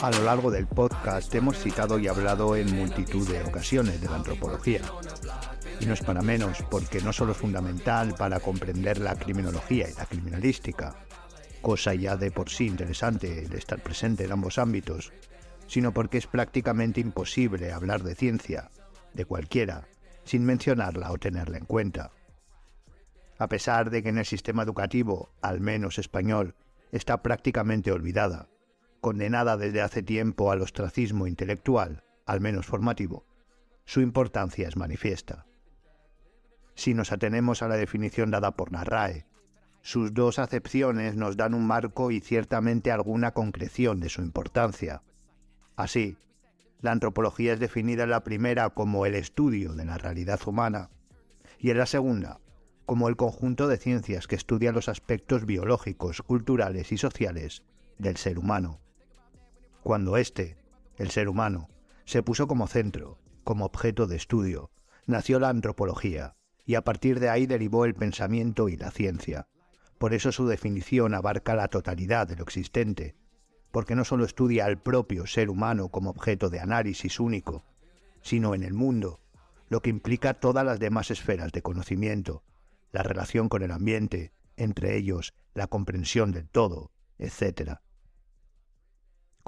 A lo largo del podcast hemos citado y hablado en multitud de ocasiones de la antropología. Y no es para menos, porque no solo es fundamental para comprender la criminología y la criminalística, cosa ya de por sí interesante el estar presente en ambos ámbitos, sino porque es prácticamente imposible hablar de ciencia, de cualquiera, sin mencionarla o tenerla en cuenta. A pesar de que en el sistema educativo, al menos español, está prácticamente olvidada, condenada desde hace tiempo al ostracismo intelectual, al menos formativo, su importancia es manifiesta. Si nos atenemos a la definición dada por Narrae, sus dos acepciones nos dan un marco y ciertamente alguna concreción de su importancia. Así, la antropología es definida en la primera como el estudio de la realidad humana y en la segunda como el conjunto de ciencias que estudian los aspectos biológicos, culturales y sociales del ser humano cuando éste, el ser humano, se puso como centro, como objeto de estudio, nació la antropología, y a partir de ahí derivó el pensamiento y la ciencia. Por eso su definición abarca la totalidad de lo existente, porque no solo estudia al propio ser humano como objeto de análisis único, sino en el mundo, lo que implica todas las demás esferas de conocimiento, la relación con el ambiente, entre ellos la comprensión del todo, etc.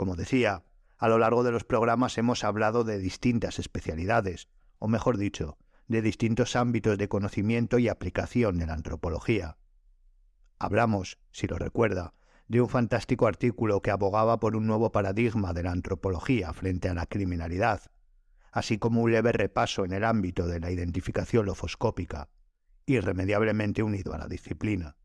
Como decía, a lo largo de los programas hemos hablado de distintas especialidades, o mejor dicho, de distintos ámbitos de conocimiento y aplicación de la antropología. Hablamos, si lo recuerda, de un fantástico artículo que abogaba por un nuevo paradigma de la antropología frente a la criminalidad, así como un leve repaso en el ámbito de la identificación lofoscópica, irremediablemente unido a la disciplina.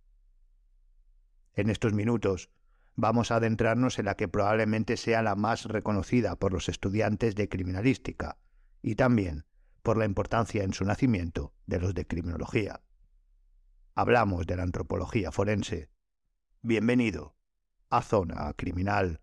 En estos minutos vamos a adentrarnos en la que probablemente sea la más reconocida por los estudiantes de criminalística y también por la importancia en su nacimiento de los de criminología. Hablamos de la antropología forense. Bienvenido a Zona Criminal.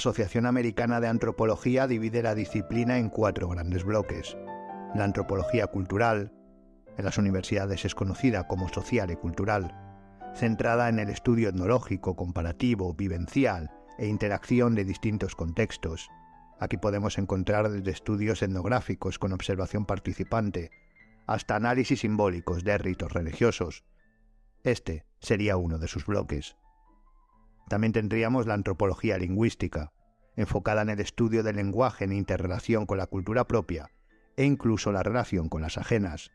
Asociación Americana de Antropología divide la disciplina en cuatro grandes bloques. La antropología cultural, en las universidades es conocida como social y cultural, centrada en el estudio etnológico, comparativo, vivencial e interacción de distintos contextos. Aquí podemos encontrar desde estudios etnográficos con observación participante hasta análisis simbólicos de ritos religiosos. Este sería uno de sus bloques. También tendríamos la antropología lingüística, enfocada en el estudio del lenguaje en interrelación con la cultura propia e incluso la relación con las ajenas,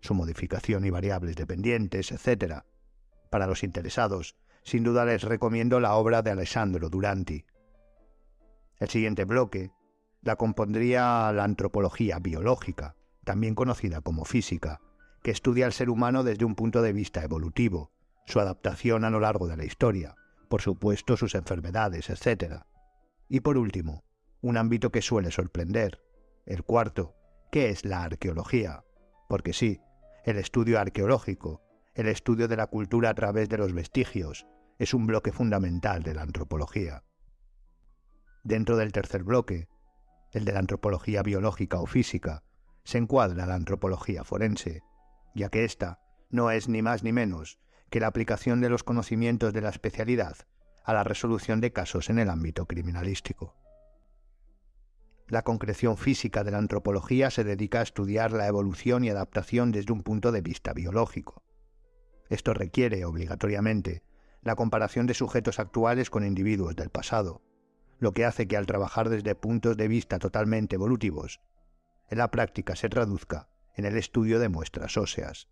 su modificación y variables dependientes, etc. Para los interesados, sin duda les recomiendo la obra de Alessandro Duranti. El siguiente bloque la compondría la antropología biológica, también conocida como física, que estudia al ser humano desde un punto de vista evolutivo, su adaptación a lo largo de la historia, por supuesto sus enfermedades, etc. Y por último, un ámbito que suele sorprender, el cuarto, ¿qué es la arqueología? Porque sí, el estudio arqueológico, el estudio de la cultura a través de los vestigios, es un bloque fundamental de la antropología. Dentro del tercer bloque, el de la antropología biológica o física, se encuadra la antropología forense, ya que ésta no es ni más ni menos que la aplicación de los conocimientos de la especialidad a la resolución de casos en el ámbito criminalístico. La concreción física de la antropología se dedica a estudiar la evolución y adaptación desde un punto de vista biológico. Esto requiere, obligatoriamente, la comparación de sujetos actuales con individuos del pasado, lo que hace que al trabajar desde puntos de vista totalmente evolutivos, en la práctica se traduzca en el estudio de muestras óseas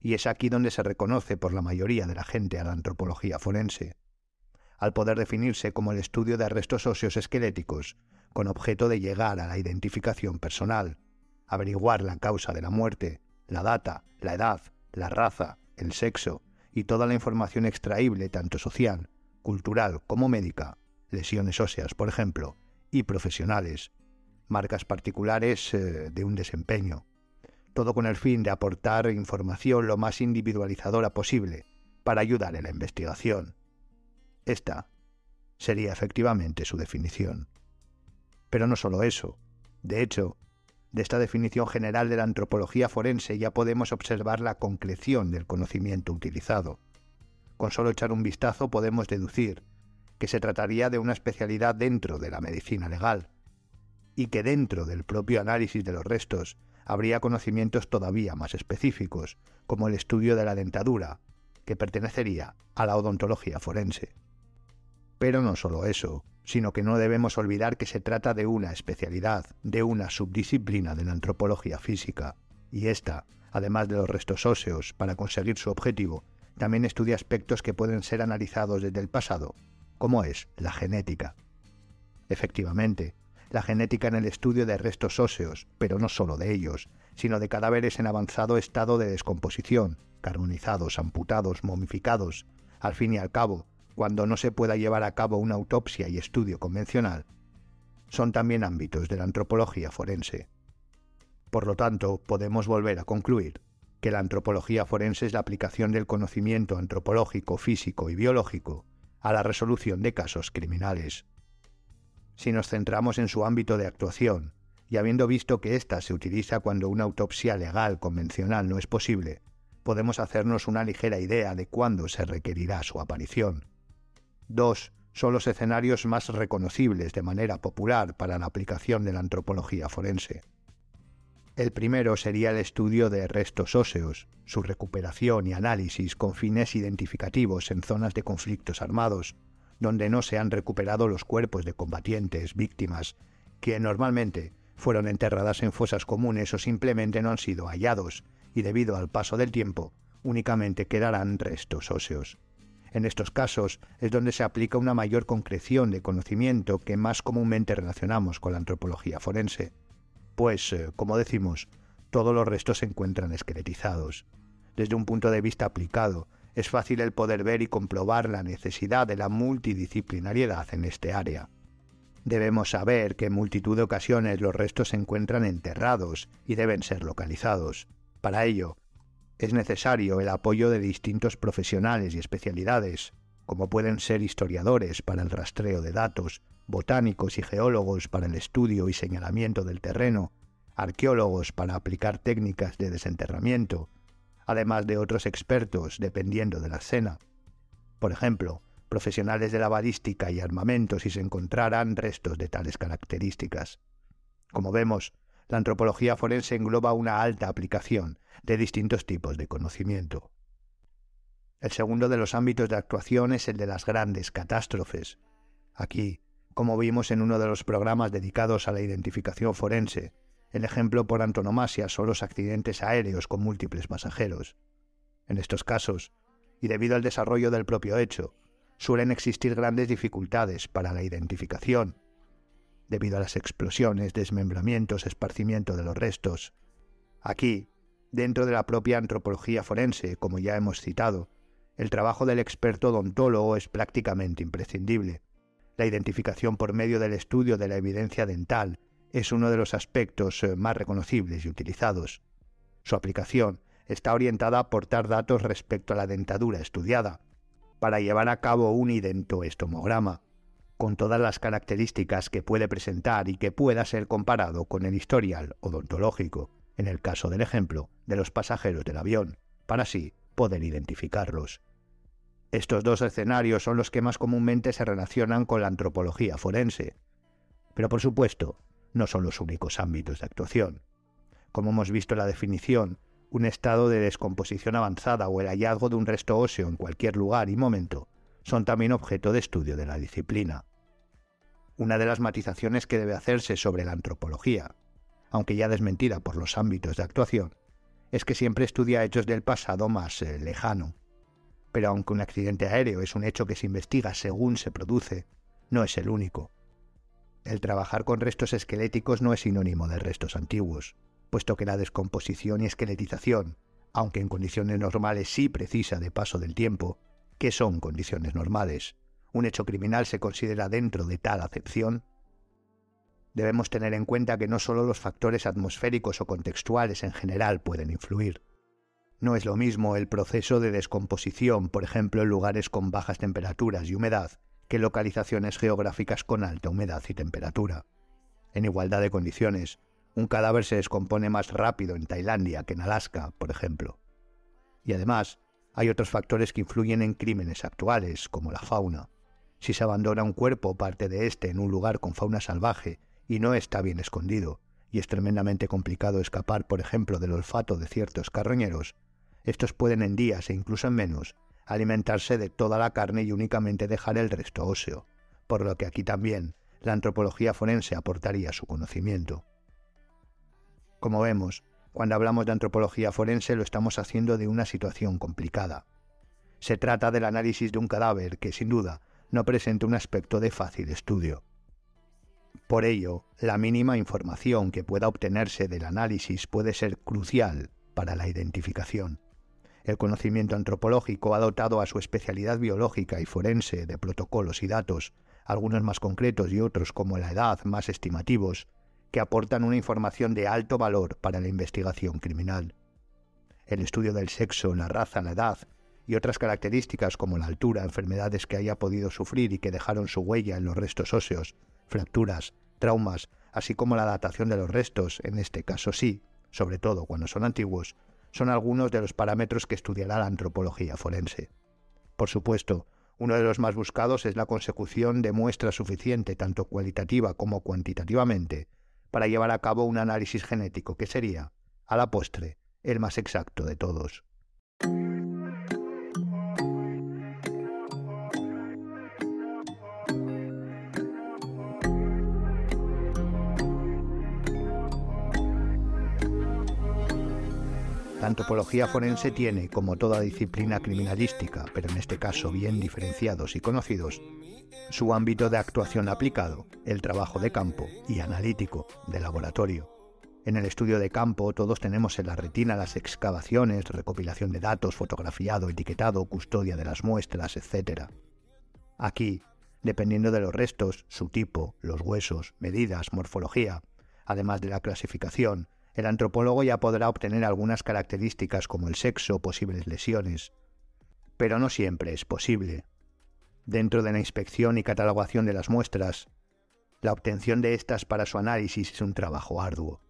y es aquí donde se reconoce por la mayoría de la gente a la antropología forense, al poder definirse como el estudio de restos óseos esqueléticos con objeto de llegar a la identificación personal, averiguar la causa de la muerte, la data, la edad, la raza, el sexo y toda la información extraíble tanto social, cultural como médica, lesiones óseas, por ejemplo, y profesionales, marcas particulares eh, de un desempeño, todo con el fin de aportar información lo más individualizadora posible para ayudar en la investigación. Esta sería efectivamente su definición. Pero no solo eso. De hecho, de esta definición general de la antropología forense ya podemos observar la concreción del conocimiento utilizado. Con solo echar un vistazo podemos deducir que se trataría de una especialidad dentro de la medicina legal, y que dentro del propio análisis de los restos habría conocimientos todavía más específicos, como el estudio de la dentadura, que pertenecería a la odontología forense. Pero no solo eso, sino que no debemos olvidar que se trata de una especialidad, de una subdisciplina de la antropología física, y esta, además de los restos óseos, para conseguir su objetivo, también estudia aspectos que pueden ser analizados desde el pasado, como es la genética. Efectivamente, la genética en el estudio de restos óseos, pero no solo de ellos, sino de cadáveres en avanzado estado de descomposición, carbonizados, amputados, momificados. Al fin y al cabo, cuando no se pueda llevar a cabo una autopsia y estudio convencional, son también ámbitos de la antropología forense. Por lo tanto, podemos volver a concluir que la antropología forense es la aplicación del conocimiento antropológico, físico y biológico a la resolución de casos criminales. Si nos centramos en su ámbito de actuación, y habiendo visto que ésta se utiliza cuando una autopsia legal convencional no es posible, podemos hacernos una ligera idea de cuándo se requerirá su aparición. Dos son los escenarios más reconocibles de manera popular para la aplicación de la antropología forense. El primero sería el estudio de restos óseos, su recuperación y análisis con fines identificativos en zonas de conflictos armados, donde no se han recuperado los cuerpos de combatientes, víctimas, que normalmente fueron enterradas en fosas comunes o simplemente no han sido hallados, y debido al paso del tiempo, únicamente quedarán restos óseos. En estos casos es donde se aplica una mayor concreción de conocimiento que más comúnmente relacionamos con la antropología forense. Pues, eh, como decimos, todos los restos se encuentran esqueletizados. Desde un punto de vista aplicado, es fácil el poder ver y comprobar la necesidad de la multidisciplinariedad en este área. Debemos saber que en multitud de ocasiones los restos se encuentran enterrados y deben ser localizados. Para ello, es necesario el apoyo de distintos profesionales y especialidades, como pueden ser historiadores para el rastreo de datos, botánicos y geólogos para el estudio y señalamiento del terreno, arqueólogos para aplicar técnicas de desenterramiento, además de otros expertos dependiendo de la escena. Por ejemplo, profesionales de la balística y armamento si se encontraran restos de tales características. Como vemos, la antropología forense engloba una alta aplicación de distintos tipos de conocimiento. El segundo de los ámbitos de actuación es el de las grandes catástrofes. Aquí, como vimos en uno de los programas dedicados a la identificación forense, el ejemplo por antonomasia son los accidentes aéreos con múltiples pasajeros. En estos casos, y debido al desarrollo del propio hecho, suelen existir grandes dificultades para la identificación debido a las explosiones, desmembramientos, esparcimiento de los restos. Aquí, dentro de la propia antropología forense, como ya hemos citado, el trabajo del experto odontólogo es prácticamente imprescindible. La identificación por medio del estudio de la evidencia dental es uno de los aspectos eh, más reconocibles y utilizados. Su aplicación está orientada a aportar datos respecto a la dentadura estudiada, para llevar a cabo un identoestomograma, con todas las características que puede presentar y que pueda ser comparado con el historial odontológico, en el caso del ejemplo de los pasajeros del avión, para así poder identificarlos. Estos dos escenarios son los que más comúnmente se relacionan con la antropología forense. Pero por supuesto, no son los únicos ámbitos de actuación. Como hemos visto en la definición, un estado de descomposición avanzada o el hallazgo de un resto óseo en cualquier lugar y momento son también objeto de estudio de la disciplina. Una de las matizaciones que debe hacerse sobre la antropología, aunque ya desmentida por los ámbitos de actuación, es que siempre estudia hechos del pasado más eh, lejano. Pero aunque un accidente aéreo es un hecho que se investiga según se produce, no es el único. El trabajar con restos esqueléticos no es sinónimo de restos antiguos, puesto que la descomposición y esqueletización, aunque en condiciones normales sí precisa de paso del tiempo, ¿Qué son condiciones normales? ¿Un hecho criminal se considera dentro de tal acepción? Debemos tener en cuenta que no solo los factores atmosféricos o contextuales en general pueden influir. No es lo mismo el proceso de descomposición, por ejemplo, en lugares con bajas temperaturas y humedad, que localizaciones geográficas con alta humedad y temperatura. en igualdad de condiciones. Un cadáver se descompone más rápido en Tailandia que en Alaska, por ejemplo. Y además, hay otros factores que influyen en crímenes actuales, como la fauna. Si se abandona un cuerpo o parte de éste en un lugar con fauna salvaje y no está bien escondido, y es tremendamente complicado escapar, por ejemplo, del olfato de ciertos carroñeros, estos pueden en días e incluso en menos alimentarse de toda la carne y únicamente dejar el resto óseo, por lo que aquí también la antropología forense aportaría su conocimiento. Como vemos, cuando hablamos de antropología forense lo estamos haciendo de una situación complicada. Se trata del análisis de un cadáver que, sin duda, no presenta un aspecto de fácil estudio. Por ello, la mínima información que pueda obtenerse del análisis puede ser crucial para la identificación. El conocimiento antropológico ha dotado a su especialidad biológica y forense de protocolos y datos, algunos más concretos y otros como la edad más estimativos, que aportan una información de alto valor para la investigación criminal. El estudio del sexo, la raza, la edad y otras características como la altura, enfermedades que haya podido sufrir y que dejaron su huella en los restos óseos, fracturas, traumas, así como la datación de los restos, en este caso sí, sobre todo cuando son antiguos, son algunos de los parámetros que estudiará la antropología forense. Por supuesto, uno de los más buscados es la consecución de muestra suficiente, tanto cualitativa como cuantitativamente, para llevar a cabo un análisis genético que sería, a la postre, el más exacto de todos. La antropología forense tiene, como toda disciplina criminalística, pero en este caso bien diferenciados y conocidos, su ámbito de actuación aplicado, el trabajo de campo y analítico de laboratorio. En el estudio de campo todos tenemos en la retina las excavaciones, recopilación de datos, fotografiado, etiquetado, custodia de las muestras, etc. Aquí, dependiendo de los restos, su tipo, los huesos, medidas, morfología, además de la clasificación, el antropólogo ya podrá obtener algunas características como el sexo, posibles lesiones. Pero no siempre es posible. Dentro de la inspección y catalogación de las muestras, la obtención de estas para su análisis es un trabajo arduo.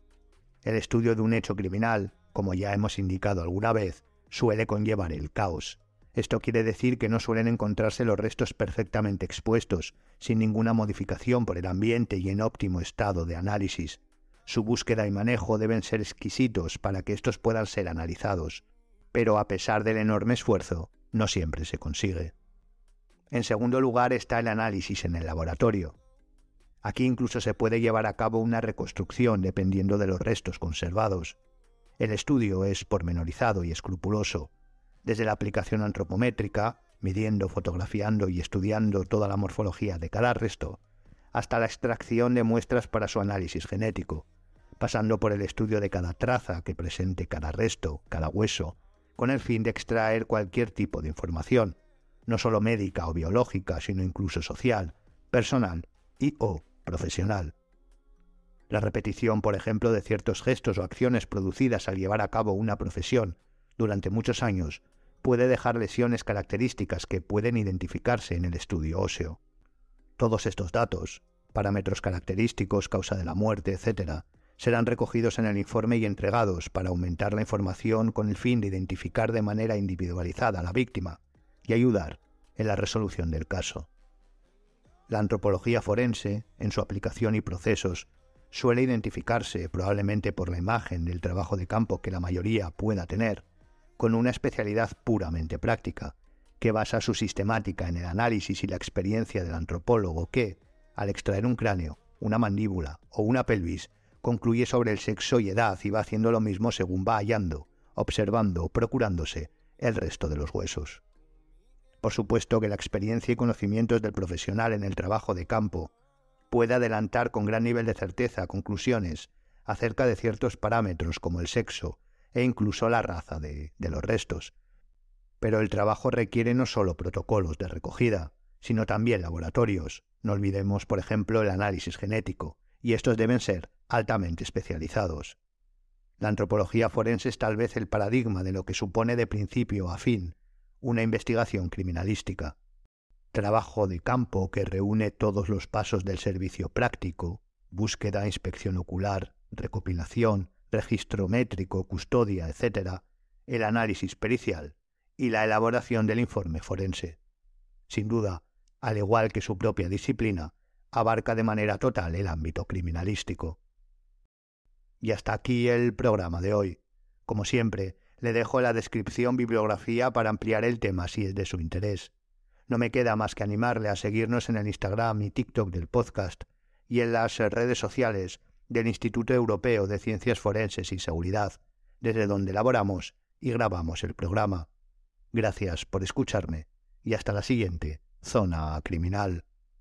El estudio de un hecho criminal, como ya hemos indicado alguna vez, suele conllevar el caos. Esto quiere decir que no suelen encontrarse los restos perfectamente expuestos, sin ninguna modificación por el ambiente y en óptimo estado de análisis. Su búsqueda y manejo deben ser exquisitos para que estos puedan ser analizados, pero a pesar del enorme esfuerzo, no siempre se consigue. En segundo lugar está el análisis en el laboratorio. Aquí incluso se puede llevar a cabo una reconstrucción dependiendo de los restos conservados. El estudio es pormenorizado y escrupuloso, desde la aplicación antropométrica, midiendo, fotografiando y estudiando toda la morfología de cada resto, hasta la extracción de muestras para su análisis genético, pasando por el estudio de cada traza que presente cada resto, cada hueso, con el fin de extraer cualquier tipo de información, no solo médica o biológica, sino incluso social, personal y o profesional. La repetición, por ejemplo, de ciertos gestos o acciones producidas al llevar a cabo una profesión durante muchos años puede dejar lesiones características que pueden identificarse en el estudio óseo. Todos estos datos, parámetros característicos, causa de la muerte, etc., serán recogidos en el informe y entregados para aumentar la información con el fin de identificar de manera individualizada a la víctima y ayudar en la resolución del caso. La antropología forense, en su aplicación y procesos, suele identificarse, probablemente por la imagen del trabajo de campo que la mayoría pueda tener, con una especialidad puramente práctica, que basa su sistemática en el análisis y la experiencia del antropólogo que, al extraer un cráneo, una mandíbula o una pelvis, concluye sobre el sexo y edad y va haciendo lo mismo según va hallando, observando, procurándose el resto de los huesos. Por supuesto que la experiencia y conocimientos del profesional en el trabajo de campo puede adelantar con gran nivel de certeza conclusiones acerca de ciertos parámetros como el sexo e incluso la raza de, de los restos. Pero el trabajo requiere no solo protocolos de recogida, sino también laboratorios. No olvidemos, por ejemplo, el análisis genético, y estos deben ser altamente especializados. La antropología forense es tal vez el paradigma de lo que supone de principio a fin una investigación criminalística. Trabajo de campo que reúne todos los pasos del servicio práctico, búsqueda, inspección ocular, recopilación, registro métrico, custodia, etc., el análisis pericial y la elaboración del informe forense. Sin duda, al igual que su propia disciplina, abarca de manera total el ámbito criminalístico. Y hasta aquí el programa de hoy. Como siempre, le dejo la descripción bibliografía para ampliar el tema si es de su interés. No me queda más que animarle a seguirnos en el Instagram y TikTok del podcast y en las redes sociales del Instituto Europeo de Ciencias Forenses y Seguridad, desde donde elaboramos y grabamos el programa. Gracias por escucharme y hasta la siguiente Zona Criminal.